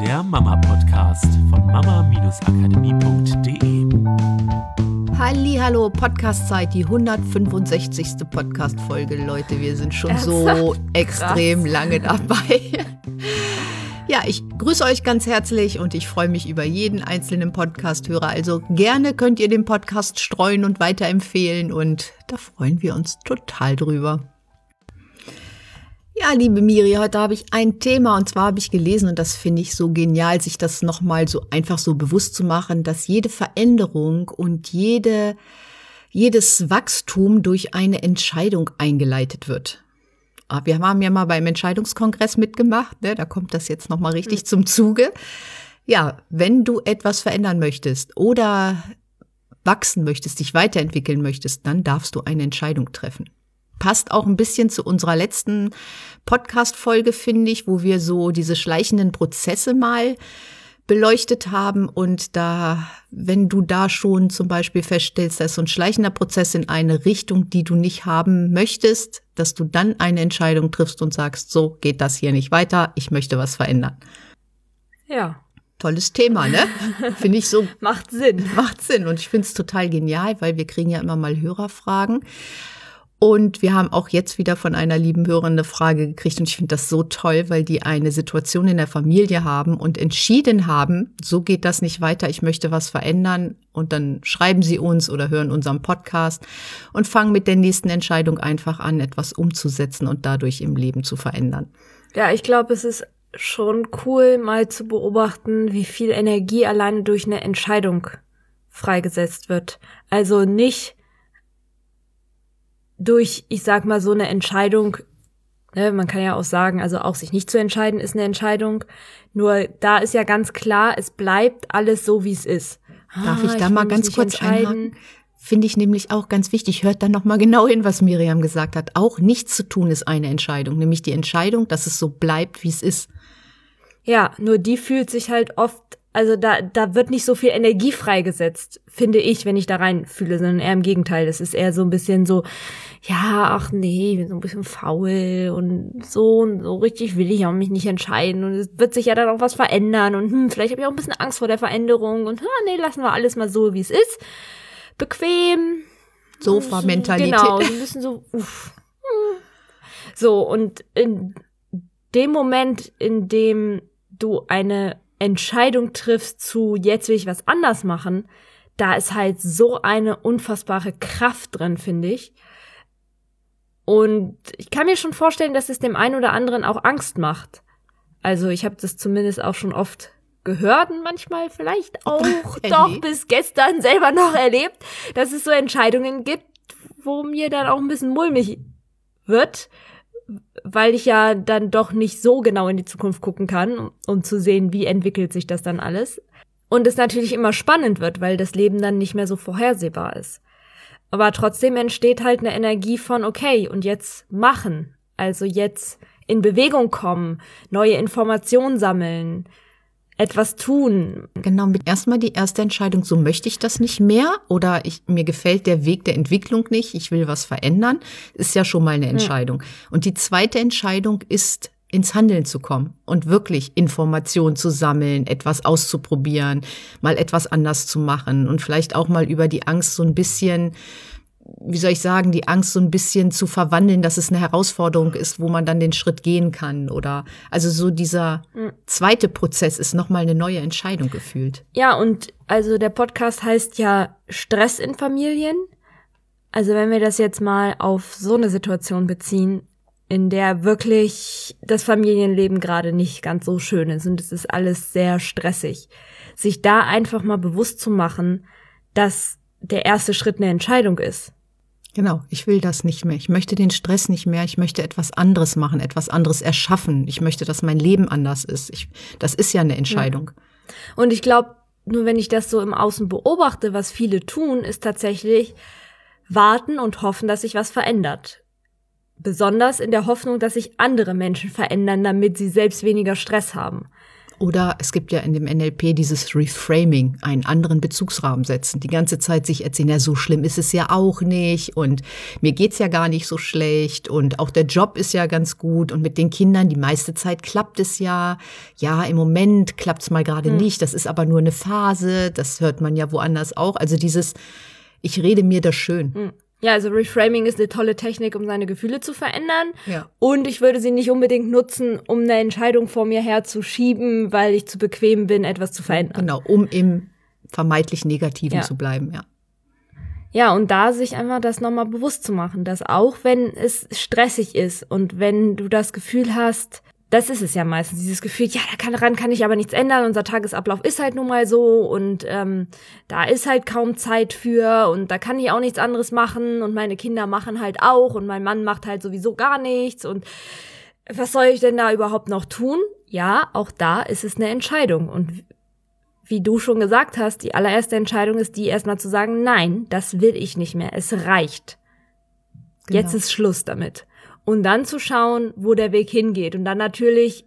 der Mama-Podcast von mama-akademie.de. Hallo, Podcast-Zeit, die 165. Podcast-Folge, Leute. Wir sind schon Ernsthaft? so extrem Krass. lange dabei. Ja, ich grüße euch ganz herzlich und ich freue mich über jeden einzelnen Podcast-Hörer. Also gerne könnt ihr den Podcast streuen und weiterempfehlen und da freuen wir uns total drüber. Ja, liebe Miri, heute habe ich ein Thema und zwar habe ich gelesen und das finde ich so genial, sich das nochmal so einfach so bewusst zu machen, dass jede Veränderung und jede, jedes Wachstum durch eine Entscheidung eingeleitet wird. Ah, Wir haben ja mal beim Entscheidungskongress mitgemacht, ne? da kommt das jetzt nochmal richtig zum Zuge. Ja, wenn du etwas verändern möchtest oder wachsen möchtest, dich weiterentwickeln möchtest, dann darfst du eine Entscheidung treffen. Passt auch ein bisschen zu unserer letzten Podcast-Folge, finde ich, wo wir so diese schleichenden Prozesse mal beleuchtet haben. Und da, wenn du da schon zum Beispiel feststellst, dass so ein schleichender Prozess in eine Richtung, die du nicht haben möchtest, dass du dann eine Entscheidung triffst und sagst, so geht das hier nicht weiter, ich möchte was verändern. Ja, Tolles Thema, ne? Finde ich so macht Sinn. Macht Sinn und ich finde es total genial, weil wir kriegen ja immer mal Hörerfragen. Und wir haben auch jetzt wieder von einer lieben Hörerin eine Frage gekriegt und ich finde das so toll, weil die eine Situation in der Familie haben und entschieden haben, so geht das nicht weiter, ich möchte was verändern und dann schreiben sie uns oder hören unseren Podcast und fangen mit der nächsten Entscheidung einfach an, etwas umzusetzen und dadurch im Leben zu verändern. Ja, ich glaube, es ist schon cool, mal zu beobachten, wie viel Energie alleine durch eine Entscheidung freigesetzt wird. Also nicht durch, ich sag mal, so eine Entscheidung, ne, man kann ja auch sagen, also auch sich nicht zu entscheiden ist eine Entscheidung. Nur da ist ja ganz klar, es bleibt alles so, wie es ist. Darf Ah, ich da will mal ganz kurz einhaken? Finde ich nämlich auch ganz wichtig. Hört dann noch mal genau hin, was Miriam gesagt hat. Auch nichts zu tun ist eine Entscheidung, nämlich die Entscheidung, dass es so bleibt, wie es ist. Ja, nur die fühlt sich halt oft, also da, da wird nicht so viel Energie freigesetzt, finde ich, wenn ich da reinfühle, sondern eher im Gegenteil. Das ist eher so ein bisschen so, ja, ach nee, ich bin so ein bisschen faul und so und so richtig will ich auch mich nicht entscheiden und es wird sich ja dann auch was verändern und hm, vielleicht habe ich auch ein bisschen Angst vor der Veränderung und ah, nee, lassen wir alles mal so, wie es ist. Bequem. Sofa-Mentalität. Genau, so ein bisschen so, uff. Hm. So, und in dem Moment, in dem du eine Entscheidung triffst zu jetzt will ich was anders machen, da ist halt so eine unfassbare Kraft drin, finde ich. Und ich kann mir schon vorstellen, dass es dem einen oder anderen auch Angst macht. Also ich habe das zumindest auch schon oft gehört und manchmal vielleicht auch Erlebt. doch bis gestern selber noch erlebt, dass es so Entscheidungen gibt, wo mir dann auch ein bisschen mulmig wird, weil ich ja dann doch nicht so genau in die Zukunft gucken kann, um, zu sehen, wie entwickelt sich das dann alles. Und es natürlich immer spannend wird, weil das Leben dann nicht mehr so vorhersehbar ist. Aber trotzdem entsteht halt eine Energie von, okay, und jetzt machen. Also jetzt in Bewegung kommen, neue Informationen sammeln, etwas tun. Genau, mit erstmal die erste Entscheidung, so möchte ich das nicht mehr oder ich, mir gefällt der Weg der Entwicklung nicht, ich will was verändern, ist ja schon mal eine Entscheidung. Und die zweite Entscheidung ist, ins Handeln zu kommen und wirklich Informationen zu sammeln, etwas auszuprobieren, mal etwas anders zu machen und vielleicht auch mal über die Angst so ein bisschen wie soll ich sagen, die Angst so ein bisschen zu verwandeln, dass es eine Herausforderung ist, wo man dann den Schritt gehen kann oder also so dieser zweite Prozess ist noch mal eine neue Entscheidung gefühlt. Ja, und also der Podcast heißt ja Stress in Familien. Also wenn wir das jetzt mal auf so eine Situation beziehen, in der wirklich das Familienleben gerade nicht ganz so schön ist und es ist alles sehr stressig, sich da einfach mal bewusst zu machen, dass der erste Schritt eine Entscheidung ist. Genau, ich will das nicht mehr. Ich möchte den Stress nicht mehr. Ich möchte etwas anderes machen, etwas anderes erschaffen. Ich möchte, dass mein Leben anders ist. Ich, das ist ja eine Entscheidung. Und ich glaube, nur wenn ich das so im Außen beobachte, was viele tun, ist tatsächlich warten und hoffen, dass sich was verändert. Besonders in der Hoffnung, dass sich andere Menschen verändern, damit sie selbst weniger Stress haben. Oder es gibt ja in dem NLP dieses Reframing, einen anderen Bezugsrahmen setzen. Die ganze Zeit sich erzählen, ja, so schlimm ist es ja auch nicht und mir geht's ja gar nicht so schlecht und auch der Job ist ja ganz gut und mit den Kindern die meiste Zeit klappt es ja. Ja, im Moment klappt's mal gerade mhm. nicht, das ist aber nur eine Phase, das hört man ja woanders auch. Also dieses, ich rede mir das schön. Mhm. Ja, also Reframing ist eine tolle Technik, um seine Gefühle zu verändern. Ja. Und ich würde sie nicht unbedingt nutzen, um eine Entscheidung vor mir herzuschieben, weil ich zu bequem bin, etwas zu verändern. Genau, um im vermeintlich Negativen ja. zu bleiben, ja. Ja, und da sich einfach das nochmal bewusst zu machen, dass auch wenn es stressig ist und wenn du das Gefühl hast, das ist es ja meistens, dieses Gefühl, ja, daran kann ich aber nichts ändern, unser Tagesablauf ist halt nun mal so und ähm, da ist halt kaum Zeit für und da kann ich auch nichts anderes machen und meine Kinder machen halt auch und mein Mann macht halt sowieso gar nichts und was soll ich denn da überhaupt noch tun? Ja, auch da ist es eine Entscheidung und wie du schon gesagt hast, die allererste Entscheidung ist die erstmal zu sagen, nein, das will ich nicht mehr, es reicht. Genau. Jetzt ist Schluss damit und dann zu schauen, wo der Weg hingeht und dann natürlich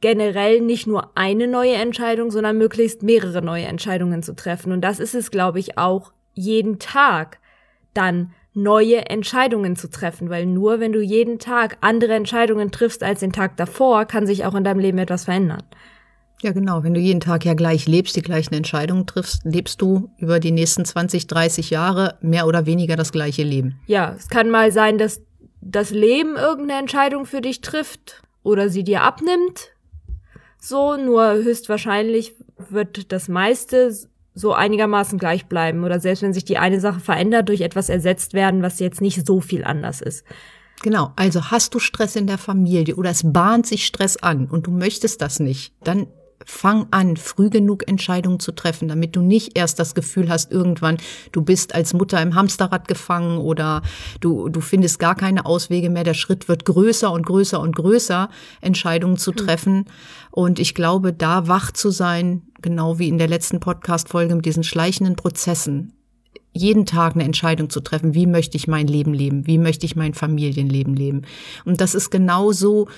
generell nicht nur eine neue Entscheidung, sondern möglichst mehrere neue Entscheidungen zu treffen. Und das ist es, glaube ich, auch jeden Tag dann neue Entscheidungen zu treffen, weil nur wenn du jeden Tag andere Entscheidungen triffst als den Tag davor, kann sich auch in deinem Leben etwas verändern. Ja, genau. Wenn du jeden Tag ja gleich lebst, die gleichen Entscheidungen triffst, lebst du über die nächsten 20, 30 Jahre mehr oder weniger das gleiche Leben. Ja, es kann mal sein, dass das Leben irgendeine Entscheidung für dich trifft oder sie dir abnimmt. So, nur höchstwahrscheinlich wird das meiste so einigermaßen gleich bleiben oder selbst wenn sich die eine Sache verändert, durch etwas ersetzt werden, was jetzt nicht so viel anders ist. Genau, also hast du Stress in der Familie oder es bahnt sich Stress an und du möchtest das nicht, dann fang an, früh genug Entscheidungen zu treffen, damit du nicht erst das Gefühl hast, irgendwann, du bist als Mutter im Hamsterrad gefangen oder du, du findest gar keine Auswege mehr. Der Schritt wird größer und größer und größer, Entscheidungen zu hm. treffen. Und ich glaube, da wach zu sein, genau wie in der letzten Podcast-Folge mit diesen schleichenden Prozessen, jeden Tag eine Entscheidung zu treffen, wie möchte ich mein Leben leben, wie möchte ich mein Familienleben leben. Und das ist genauso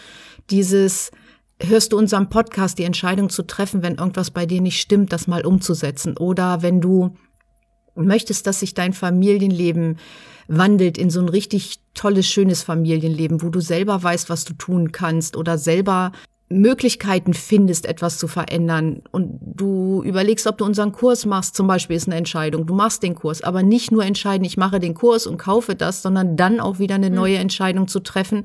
dieses, hörst du unseren Podcast, die Entscheidung zu treffen, wenn irgendwas bei dir nicht stimmt, das mal umzusetzen. Oder wenn du möchtest, dass sich dein Familienleben wandelt in so ein richtig tolles, schönes Familienleben, wo du selber weißt, was du tun kannst oder selber Möglichkeiten findest, etwas zu verändern und du überlegst, ob du unseren Kurs machst, zum Beispiel ist eine Entscheidung. Du machst den Kurs, aber nicht nur entscheiden, ich mache den Kurs und kaufe das, sondern dann auch wieder eine hm. neue Entscheidung zu treffen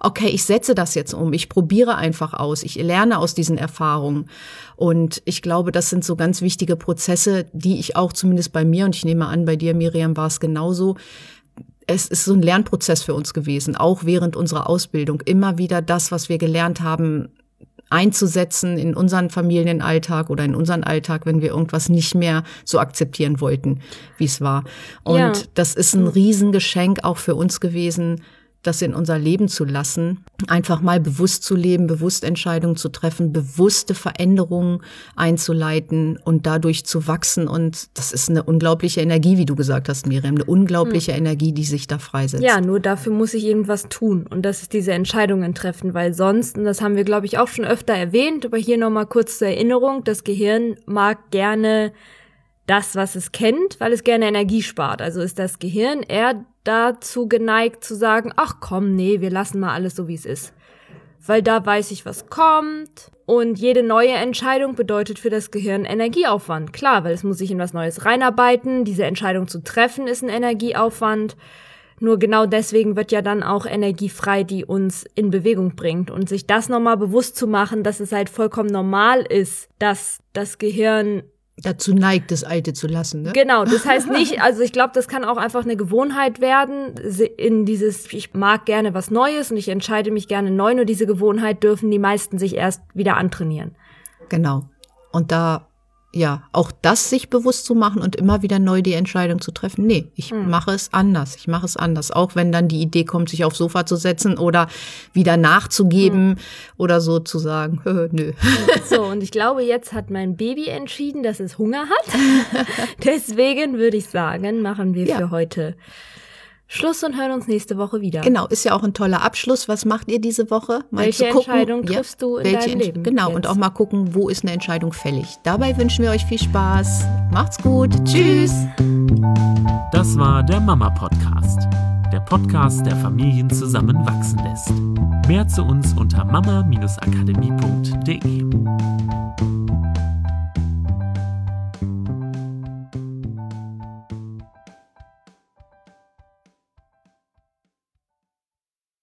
okay, ich setze das jetzt um, ich probiere einfach aus, ich lerne aus diesen Erfahrungen. Und ich glaube, das sind so ganz wichtige Prozesse, die ich auch zumindest bei mir, und ich nehme an, bei dir, Miriam, war es genauso, es ist so ein Lernprozess für uns gewesen, auch während unserer Ausbildung. Immer wieder das, was wir gelernt haben, einzusetzen in unseren Familienalltag oder in unseren Alltag, wenn wir irgendwas nicht mehr so akzeptieren wollten, wie es war. Und ja. das ist ein Riesengeschenk auch für uns gewesen, das in unser Leben zu lassen, einfach mal bewusst zu leben, bewusst Entscheidungen zu treffen, bewusste Veränderungen einzuleiten und dadurch zu wachsen. Und das ist eine unglaubliche Energie, wie du gesagt hast, Miriam, eine unglaubliche hm. Energie, die sich da freisetzt. Ja, nur dafür muss ich irgendwas tun und das ist diese Entscheidungen treffen, weil sonst, und das haben wir, glaube ich, auch schon öfter erwähnt, aber hier nochmal kurz zur Erinnerung, das Gehirn mag gerne das, was es kennt, weil es gerne Energie spart. Also ist das Gehirn eher dazu geneigt zu sagen, ach komm, nee, wir lassen mal alles so, wie es ist. Weil da weiß ich, was kommt. Und jede neue Entscheidung bedeutet für das Gehirn Energieaufwand. Klar, weil es muss sich in was Neues reinarbeiten. Diese Entscheidung zu treffen ist ein Energieaufwand. Nur genau deswegen wird ja dann auch Energie frei, die uns in Bewegung bringt. Und sich das nochmal bewusst zu machen, dass es halt vollkommen normal ist, dass das Gehirn dazu neigt, das Alte zu lassen. Ne? Genau, das heißt nicht, also ich glaube, das kann auch einfach eine Gewohnheit werden, in dieses, ich mag gerne was Neues und ich entscheide mich gerne neu, nur diese Gewohnheit dürfen die meisten sich erst wieder antrainieren. Genau. Und da ja, auch das sich bewusst zu machen und immer wieder neu die Entscheidung zu treffen. Nee, ich hm. mache es anders. Ich mache es anders. Auch wenn dann die Idee kommt, sich aufs Sofa zu setzen oder wieder nachzugeben hm. oder so zu sagen, nö. So, und ich glaube, jetzt hat mein Baby entschieden, dass es Hunger hat. Deswegen würde ich sagen, machen wir ja. für heute Schluss und hören uns nächste Woche wieder. Genau, ist ja auch ein toller Abschluss. Was macht ihr diese Woche? Mal welche gucken, Entscheidung triffst du in deinem Leben? Genau, jetzt. und auch mal gucken, wo ist eine Entscheidung fällig. Dabei wünschen wir euch viel Spaß. Macht's gut. Tschüss. Das war der Mama Podcast. Der Podcast, der Familien zusammenwachsen lässt. Mehr zu uns unter mama-akademie.de.